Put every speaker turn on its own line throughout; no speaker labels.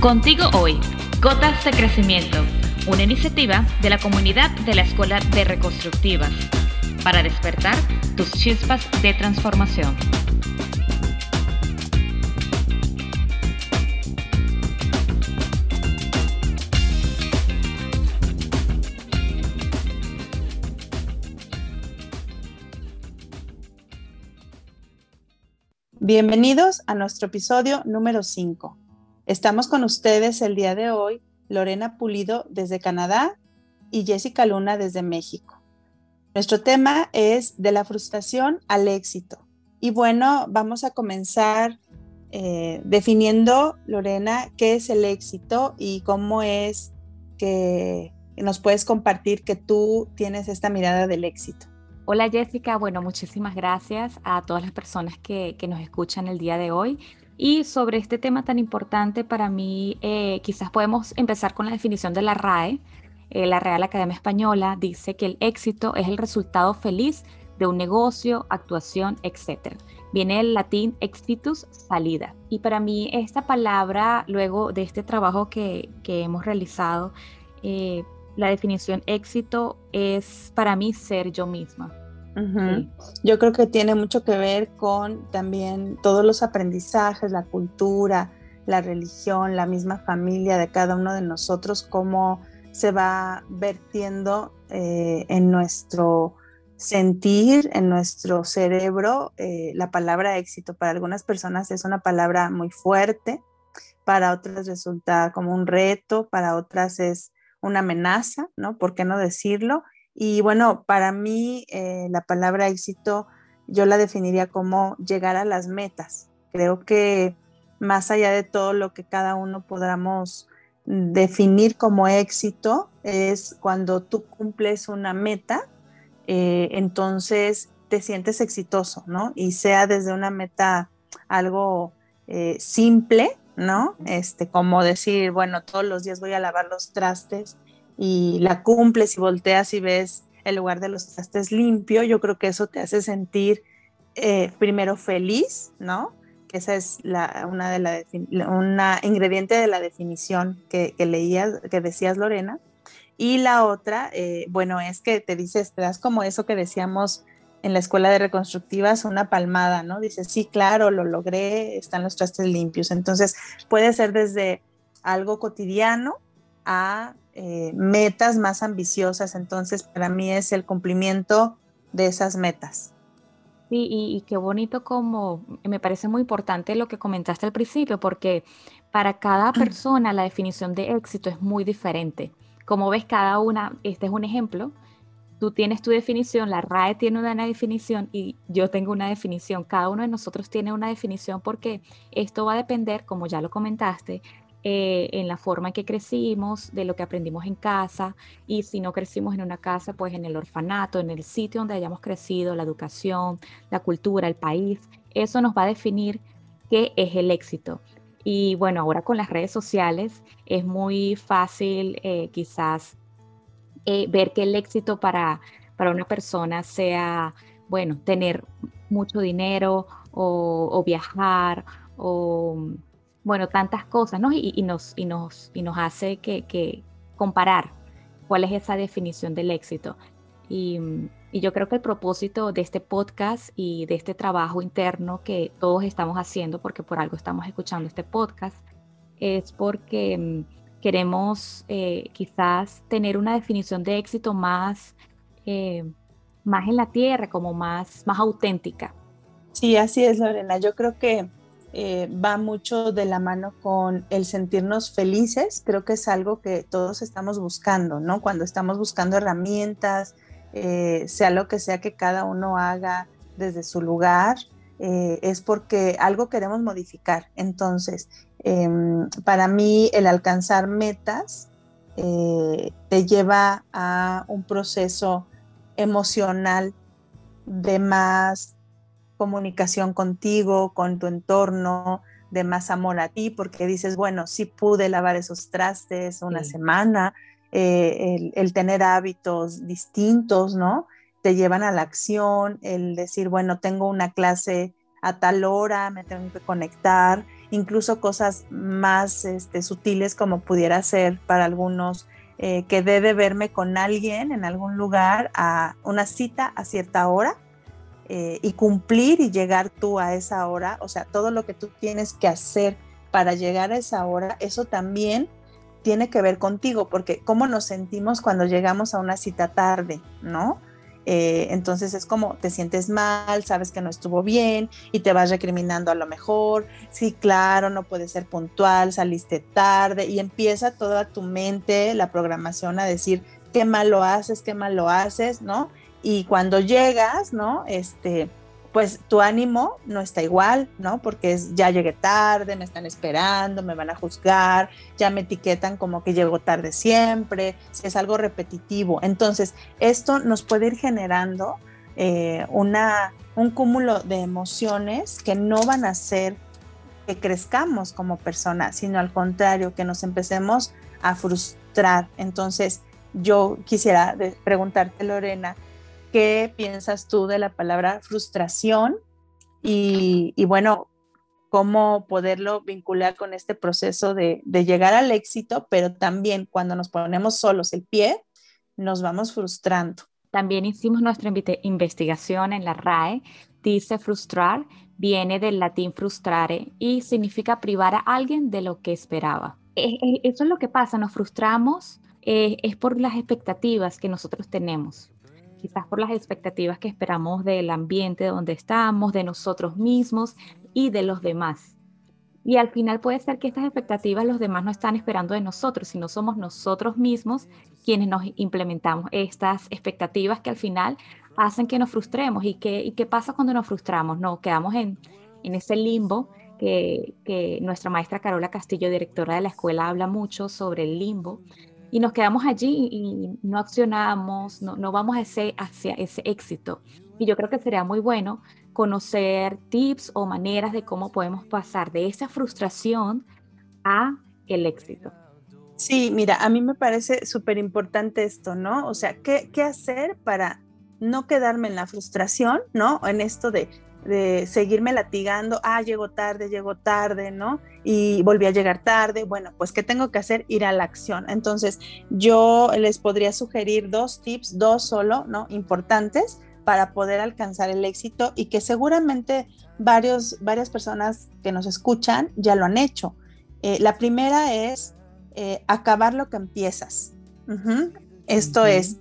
Contigo hoy, Gotas de Crecimiento, una iniciativa de la comunidad de la Escuela de Reconstructivas, para despertar tus chispas de transformación.
Bienvenidos a nuestro episodio número 5. Estamos con ustedes el día de hoy, Lorena Pulido desde Canadá y Jessica Luna desde México. Nuestro tema es de la frustración al éxito. Y bueno, vamos a comenzar eh, definiendo, Lorena, qué es el éxito y cómo es que nos puedes compartir que tú tienes esta mirada del éxito.
Hola Jessica, bueno, muchísimas gracias a todas las personas que, que nos escuchan el día de hoy. Y sobre este tema tan importante para mí, eh, quizás podemos empezar con la definición de la RAE. Eh, la Real Academia Española dice que el éxito es el resultado feliz de un negocio, actuación, etc. Viene del latín exitus, salida. Y para mí esta palabra, luego de este trabajo que, que hemos realizado, eh, la definición éxito es para mí ser yo misma.
Yo creo que tiene mucho que ver con también todos los aprendizajes, la cultura, la religión, la misma familia de cada uno de nosotros, cómo se va vertiendo eh, en nuestro sentir, en nuestro cerebro, eh, la palabra éxito. Para algunas personas es una palabra muy fuerte, para otras resulta como un reto, para otras es una amenaza, ¿no? ¿Por qué no decirlo? Y bueno, para mí eh, la palabra éxito yo la definiría como llegar a las metas. Creo que más allá de todo lo que cada uno podamos definir como éxito, es cuando tú cumples una meta, eh, entonces te sientes exitoso, ¿no? Y sea desde una meta algo eh, simple, ¿no? Este, como decir, bueno, todos los días voy a lavar los trastes y la cumples y volteas y ves el lugar de los trastes limpio, yo creo que eso te hace sentir eh, primero feliz, ¿no? Que esa es la, una de la una ingrediente de la definición que, leías, que decías Lorena. Y la otra, eh, bueno, es que te dices, te das como eso que decíamos en la escuela de reconstructivas, una palmada, ¿no? Dices, sí, claro, lo logré, están los trastes limpios. Entonces, puede ser desde algo cotidiano a eh, metas más ambiciosas. Entonces, para mí es el cumplimiento de esas metas.
Sí, y, qué bonito como, me parece muy importante lo que comentaste al principio, porque para cada persona la definición de éxito es muy diferente. Como ves, cada una, este es un ejemplo, tú tienes tu definición, la RAE tiene una definición y yo tengo una definición. Cada uno de nosotros tiene una definición porque esto va a depender, como ya lo comentaste, eh, en la forma en que crecimos, de lo que aprendimos en casa, y si no crecimos en una casa, pues en el orfanato, en el sitio donde hayamos crecido, la educación, la cultura, el país, eso nos va a definir qué es el éxito. Y bueno, ahora con las redes sociales es muy fácil eh, quizás eh, ver que el éxito para, para una persona sea, bueno, tener mucho dinero o, o viajar o bueno, tantas cosas, ¿no? Y, nos, y, nos, y nos hace que, comparar cuál es esa definición del éxito. Y, yo creo que el propósito de este podcast y de este trabajo interno que todos estamos haciendo, porque por algo estamos escuchando este podcast, es porque mm, queremos eh, quizás tener una definición de éxito más, eh, más en la tierra, como más, más auténtica.
Sí, así es, Lorena. Yo creo que eh, va mucho de la mano con el sentirnos felices. Creo que es algo que todos estamos buscando, ¿no? Cuando estamos buscando herramientas, eh, sea lo que sea que cada uno haga desde su lugar, eh, es porque algo queremos modificar. Entonces, em, para mí el alcanzar metas te lleva a un proceso emocional de más comunicación contigo, con tu entorno, de más amor a ti, porque dices, bueno, sí pude lavar esos trastes una semana, eh, el, tener hábitos distintos, ¿no? Te llevan a la acción, el decir, bueno, tengo una clase a tal hora, me tengo que conectar incluso cosas más este, sutiles como pudiera ser para algunos eh, que debe verme con alguien en algún lugar a una cita a cierta hora eh, y cumplir y llegar tú a esa hora, o sea, todo lo que tú tienes que hacer para llegar a esa hora, eso también tiene que ver contigo, porque cómo nos sentimos cuando llegamos a una cita tarde, ¿no? Eh, entonces es como te sientes mal, sabes que no estuvo bien y te vas recriminando a lo mejor, sí, claro, no puedes ser puntual, saliste tarde y empieza toda tu mente, la programación a decir qué mal lo haces, qué mal lo haces, ¿no? Y cuando llegas, ¿no? Este, pues tu ánimo no está igual, ¿no? Porque es, ya llegué tarde, me están esperando, me van a juzgar, ya me etiquetan como que llego tarde siempre, si es algo repetitivo. Entonces, esto nos puede ir generando eh, una, un cúmulo de emociones que no van a hacer que crezcamos como personas, sino al contrario, que nos empecemos a frustrar. Entonces, yo quisiera preguntarte, Lorena, ¿Qué piensas tú de la palabra frustración? Y, bueno, cómo poderlo vincular con este proceso de, llegar al éxito, pero también cuando nos ponemos solos el pie, nos vamos frustrando.
También hicimos nuestra investigación en la RAE. Dice frustrar, viene del latín frustrare y significa privar a alguien de lo que esperaba. Eso es lo que pasa, nos frustramos, eh, es por las expectativas que nosotros tenemos quizás por las expectativas que esperamos del ambiente donde estamos, de nosotros mismos y de los demás. Y al final puede ser que estas expectativas los demás no están esperando de nosotros, sino somos nosotros mismos quienes nos implementamos estas expectativas que al final hacen que nos frustremos. ¿Y qué, y qué pasa cuando nos frustramos? No, quedamos en, en ese limbo que, que nuestra maestra Carola Castillo, directora de la escuela, habla mucho sobre el limbo, y nos quedamos allí y no accionamos, no, no vamos a ese, hacia ese éxito. Y yo creo que sería muy bueno conocer tips o maneras de cómo podemos pasar de esa frustración a el éxito.
Sí, mira, a mí me parece súper importante esto, ¿no? O sea, ¿qué, ¿qué hacer para no quedarme en la frustración, ¿no? En esto de de seguirme latigando, ah, llego tarde, llego tarde, ¿no? Y volví a llegar tarde. Bueno, pues ¿qué tengo que hacer? Ir a la acción. Entonces, yo les podría sugerir dos tips, dos solo, ¿no? Importantes para poder alcanzar el éxito y que seguramente varios, varias personas que nos escuchan ya lo han hecho. Eh, la primera es eh, acabar lo que empiezas. Esto es,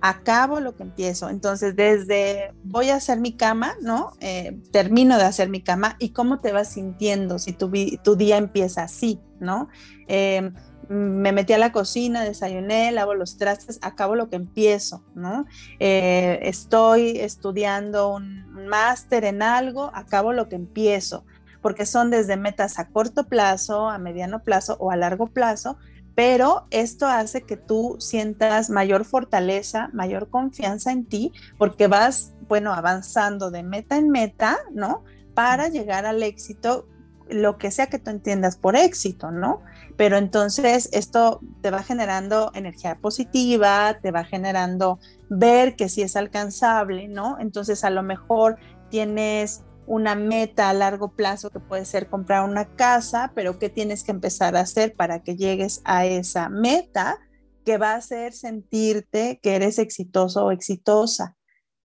acabo lo que empiezo. Entonces, desde voy a hacer mi cama, ¿no? Eh, termino de hacer mi cama y cómo te vas sintiendo si tu, día empieza así, ¿no? Em, me metí a la cocina, desayuné, lavo los trastes, acabo lo que empiezo, ¿no? Eh, estoy estudiando un máster en algo, acabo lo que empiezo, porque son desde metas a corto plazo, a mediano plazo o a largo plazo, pero esto hace que tú sientas mayor fortaleza, mayor confianza en ti, porque vas, bueno, avanzando de meta en meta, ¿no? Para llegar al éxito, lo que sea que tú entiendas por éxito, ¿no? Pero entonces esto te va generando energía positiva, te va generando ver que sí es alcanzable, ¿no? Entonces a lo mejor tienes una meta a largo plazo que puede ser comprar una casa, pero ¿qué tienes que empezar a hacer para que llegues a esa meta que va a hacer sentirte que eres exitoso o exitosa?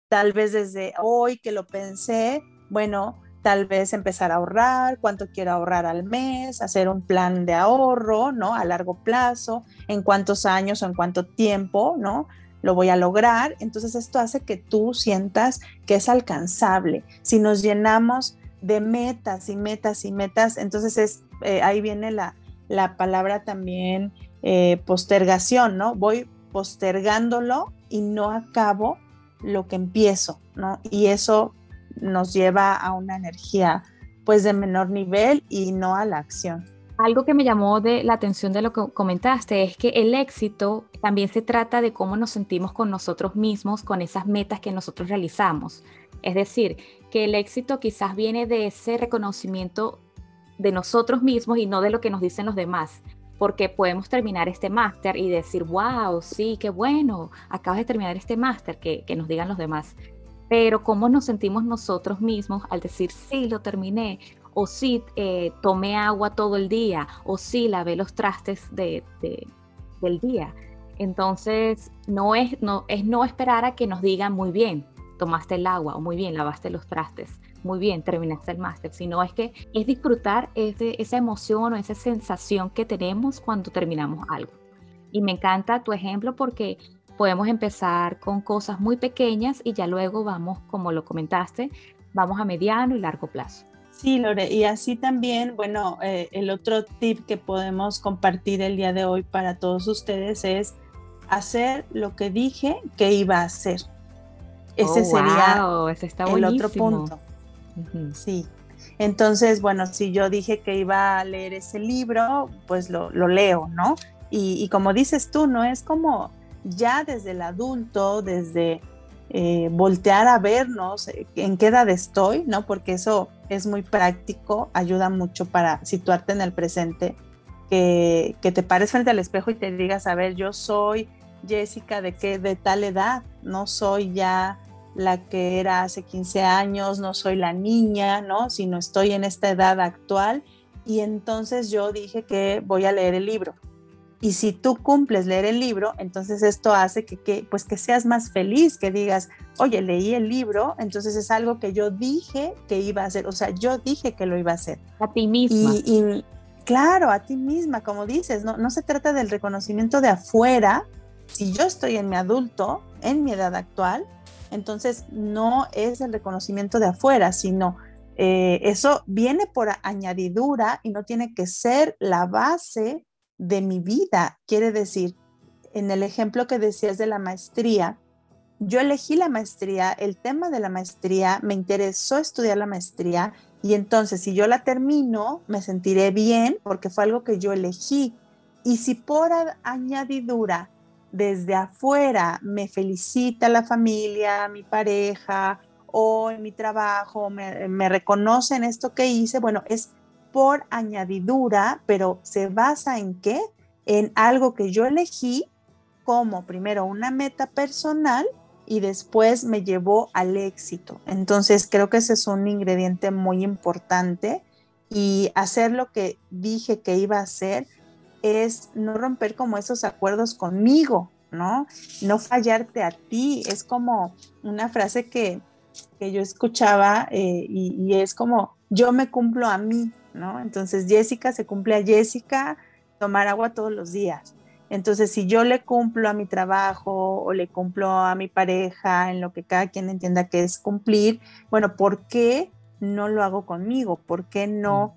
Tal vez desde hoy que lo pensé, bueno, tal vez empezar a ahorrar, cuánto quiero ahorrar al mes, hacer un plan de ahorro, ¿no? A largo plazo, en cuántos años o en cuánto tiempo, ¿no? Lo voy a lograr. Entonces esto hace que tú sientas que es alcanzable. Si nos llenamos de metas y metas y metas, entonces es, eh, ahí viene la, la palabra también eh, postergación, ¿no? Voy postergándolo y no acabo lo que empiezo, ¿no? Y eso nos lleva a una energía pues de menor nivel y no a la acción.
Algo que me llamó de la atención de lo que comentaste es que el éxito también se trata de cómo nos sentimos con nosotros mismos, con esas metas que nosotros realizamos. Es decir, que el éxito quizás viene de ese reconocimiento de nosotros mismos y no de lo que nos dicen los demás. Porque podemos terminar este máster y decir, wow, sí, qué bueno, acabas de terminar este máster, que, que nos digan los demás. Pero cómo nos sentimos nosotros mismos al decir, sí, lo terminé, o sí eh, tomé agua todo el día, o sí lavé los trastes de, del día. Entonces, no es, no es no esperar a que nos digan muy bien, tomaste el agua, o muy bien, lavaste los trastes, muy bien, terminaste el máster, sino es que es disfrutar ese, esa emoción o esa sensación que tenemos cuando terminamos algo. Y me encanta tu ejemplo porque podemos empezar con cosas muy pequeñas y ya luego vamos, como lo comentaste, vamos a mediano y largo plazo.
Sí, Lore, y así también, bueno, eh, el otro tip que podemos compartir el día de hoy para todos ustedes es hacer lo que dije que iba a hacer. Ese oh, sería ese está el otro punto. Sí. Entonces, bueno, si yo dije que iba a leer ese libro, pues lo, leo, ¿no? Y, y, como dices tú, no es como ya desde el adulto, desde eh, voltear a vernos eh, en qué edad estoy, ¿no? Porque eso es muy práctico, ayuda mucho para situarte en el presente, que, que te pares frente al espejo y te digas, a ver, yo soy Jessica de qué, de tal edad, no soy ya la que era hace 15 años, no soy la niña, ¿no? Sino estoy en esta edad actual y entonces yo dije que voy a leer el libro, y si tú cumples leer el libro, entonces esto hace que, pues que seas más feliz, que digas, oye, leí el libro, entonces es algo que yo dije que iba a hacer, o sea, yo dije que lo iba a hacer.
A ti misma.
Y, claro, a ti misma, como dices, no, no se trata del reconocimiento de afuera. Si yo estoy en mi adulto, en mi edad actual, entonces no es el reconocimiento de afuera, sino eh, eso viene por añadidura y no tiene que ser la base de mi vida. Quiere decir, en el ejemplo que decías de la maestría, yo elegí la maestría, el tema de la maestría, me interesó estudiar la maestría y entonces si yo la termino, me sentiré bien porque fue algo que yo elegí. Y si por añadidura desde afuera me felicita la familia, mi pareja o en mi trabajo, me, me reconocen esto que hice, bueno, es por añadidura, pero se basa en qué? En algo que yo elegí como primero una meta personal y después me llevó al éxito. Entonces creo que ese es un ingrediente muy importante y hacer lo que dije que iba a hacer es no romper como esos acuerdos conmigo, ¿no? No fallarte a ti. Es como una frase que, yo escuchaba eh, y es como, yo me cumplo a mí, ¿no? Entonces Jessica se cumple a Jessica tomar agua todos los días. Entonces, si yo le cumplo a mi trabajo o le cumplo a mi pareja en lo que cada quien entienda que es cumplir, bueno, ¿por qué no lo hago conmigo? ¿Por qué no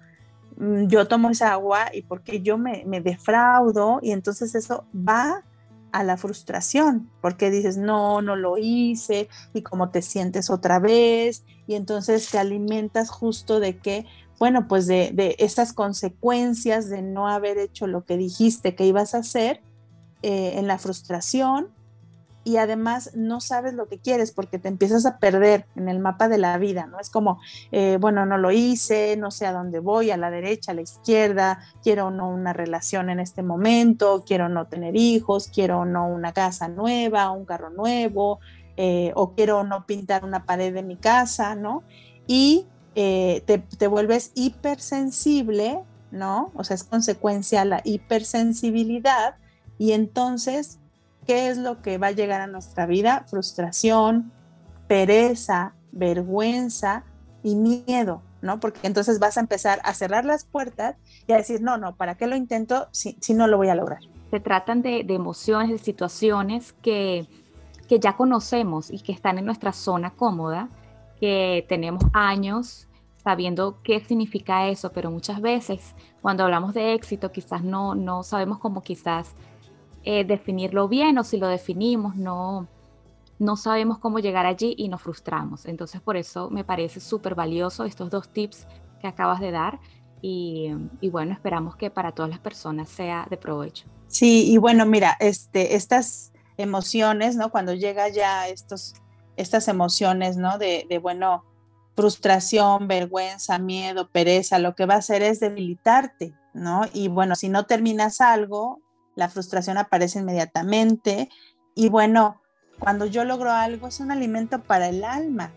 mm, yo tomo esa agua y por qué yo me, me defraudo? Y entonces eso va a la frustración, porque dices, no, no lo hice, y cómo te sientes otra vez, y entonces te alimentas justo de que, bueno, pues de, de estas consecuencias de no haber hecho lo que dijiste que ibas a hacer eh, en la frustración y además no sabes lo que quieres porque te empiezas a perder en el mapa de la vida, ¿no? Es como, eh, bueno, no lo hice, no sé a dónde voy, a la derecha, a la izquierda, quiero no una relación en este momento, quiero no tener hijos, quiero no una casa nueva, un carro nuevo, eh, o quiero no pintar una pared de mi casa, ¿no? Y eh, te, vuelves hipersensible, ¿no? O sea, es consecuencia la hipersensibilidad y entonces, ¿qué es lo que va a llegar a nuestra vida? Frustración, pereza, vergüenza y miedo, ¿no? Porque entonces vas a empezar a cerrar las puertas y a decir, no, no, ¿para qué lo intento si, no lo voy a lograr?
Se tratan de, de emociones, de situaciones que, que ya conocemos y que están en nuestra zona cómoda que tenemos años sabiendo qué significa eso, pero muchas veces cuando hablamos de éxito quizás no, no sabemos cómo quizás eh, definirlo bien o si lo definimos no, no sabemos cómo llegar allí y nos frustramos. Entonces por eso me parece súper valioso estos dos tips que acabas de dar y, y, bueno, esperamos que para todas las personas sea de provecho.
Sí, y bueno, mira, este, estas emociones, ¿no? Cuando llega ya estos estas emociones, ¿no? De, bueno, frustración, vergüenza, miedo, pereza, lo que va a hacer es debilitarte, ¿no? Y bueno, si no terminas algo, la frustración aparece inmediatamente. Y bueno, cuando yo logro algo es un alimento para el alma.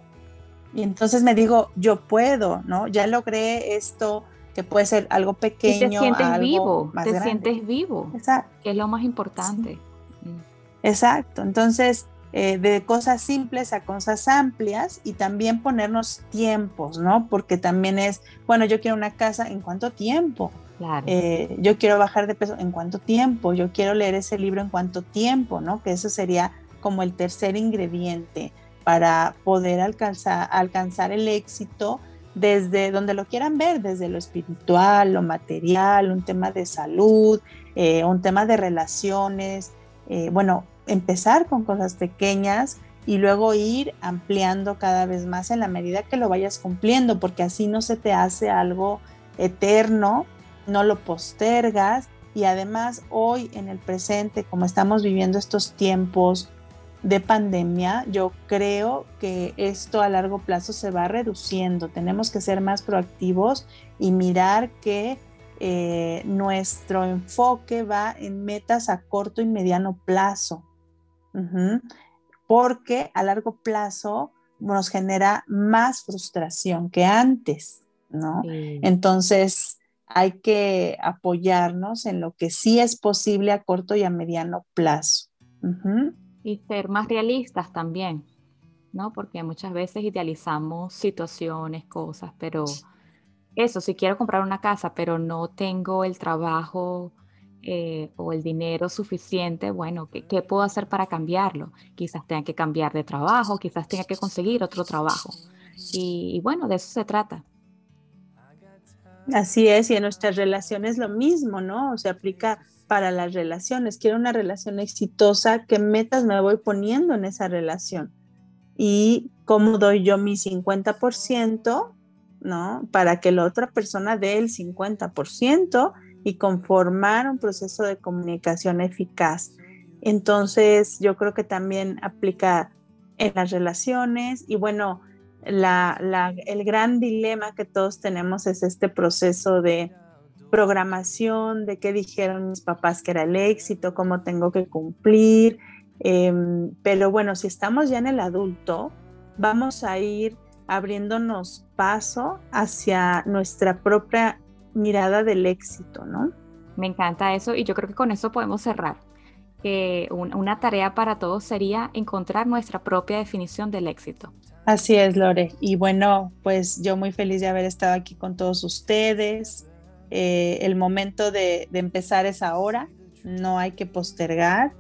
Y entonces me digo, yo puedo, ¿no? Ya logré esto que puede ser algo pequeño. Y
te sientes vivo, te sientes vivo. Exacto. Que es lo más importante.
Mm. Exacto. Entonces, eh, de cosas simples a cosas amplias y también ponernos tiempos, ¿no? Porque también es, bueno, yo quiero una casa, ¿en cuánto tiempo? Claro. Eh, yo quiero bajar de peso, ¿en cuánto tiempo? Yo quiero leer ese libro, ¿en cuánto tiempo? ¿No? Que eso sería como el tercer ingrediente para poder alcanzar, alcanzar el éxito desde donde lo quieran ver, desde lo espiritual, lo material, un tema de salud, eh, un tema de relaciones, bueno, empezar con cosas pequeñas y luego ir ampliando cada vez más en la medida que lo vayas cumpliendo, porque así no se te hace algo eterno, no lo postergas y además hoy en el presente, como estamos viviendo estos tiempos de pandemia, yo creo que esto a largo plazo se va reduciendo. Tenemos que ser más proactivos y mirar que eh, nuestro enfoque va en metas a corto y mediano plazo porque a largo plazo nos genera más frustración que antes, ¿no? Entonces hay que apoyarnos en lo que sí es posible a corto y a mediano plazo.
Y ser más realistas también, ¿no? Porque muchas veces idealizamos situaciones, cosas, pero eso, si quiero comprar una casa, pero no tengo el trabajo eh, o el dinero suficiente, bueno, ¿qué, puedo hacer para cambiarlo? Quizás tenga que cambiar de trabajo, quizás tenga que conseguir otro trabajo. Y, bueno, de eso se trata.
Así es, y en nuestras relaciones lo mismo, ¿no? Se aplica para las relaciones. Quiero una relación exitosa, ¿qué metas me voy poniendo en esa relación? Y cómo doy yo mi 50%, ¿no? Para que la otra persona dé el 50% y conformar un proceso de comunicación eficaz. Entonces, yo creo que también aplica en las relaciones y bueno, el gran dilema que todos tenemos es este proceso de programación, de qué dijeron mis papás que era el éxito, cómo tengo que cumplir. Em, pero bueno, si estamos ya en el adulto, vamos a ir abriéndonos paso hacia nuestra propia mirada del éxito, ¿no?
Me encanta eso y yo creo que con eso podemos cerrar. Que una tarea para todos sería encontrar nuestra propia definición del éxito.
Así es, Lore. Y bueno, pues yo muy feliz de haber estado aquí con todos ustedes. Eh, el momento de, empezar es ahora, no hay que postergar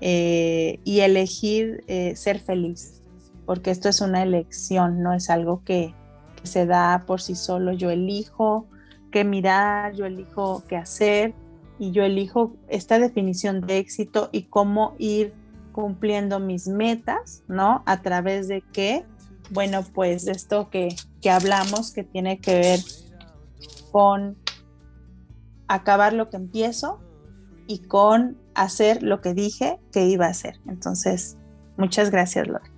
eh, y elegir eh, ser feliz, porque esto es una elección, no es algo que, que se da por sí solo. Yo elijo qué mirar, yo elijo qué hacer y yo elijo esta definición de éxito y cómo ir cumpliendo mis metas, ¿no? A través de qué, bueno, pues esto que, que hablamos que tiene que ver con acabar lo que empiezo y con hacer lo que dije que iba a hacer. Entonces, muchas gracias, Lore.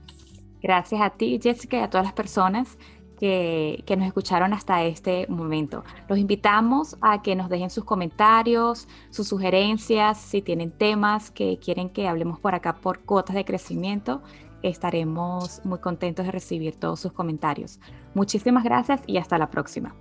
Gracias a ti, Jessica, y a todas las personas que, nos escucharon hasta este momento. Los invitamos a que nos dejen sus comentarios, sus sugerencias, si tienen temas que quieren que hablemos por acá por cuotas de crecimiento. Estaremos muy contentos de recibir todos sus comentarios. Muchísimas gracias y hasta la próxima.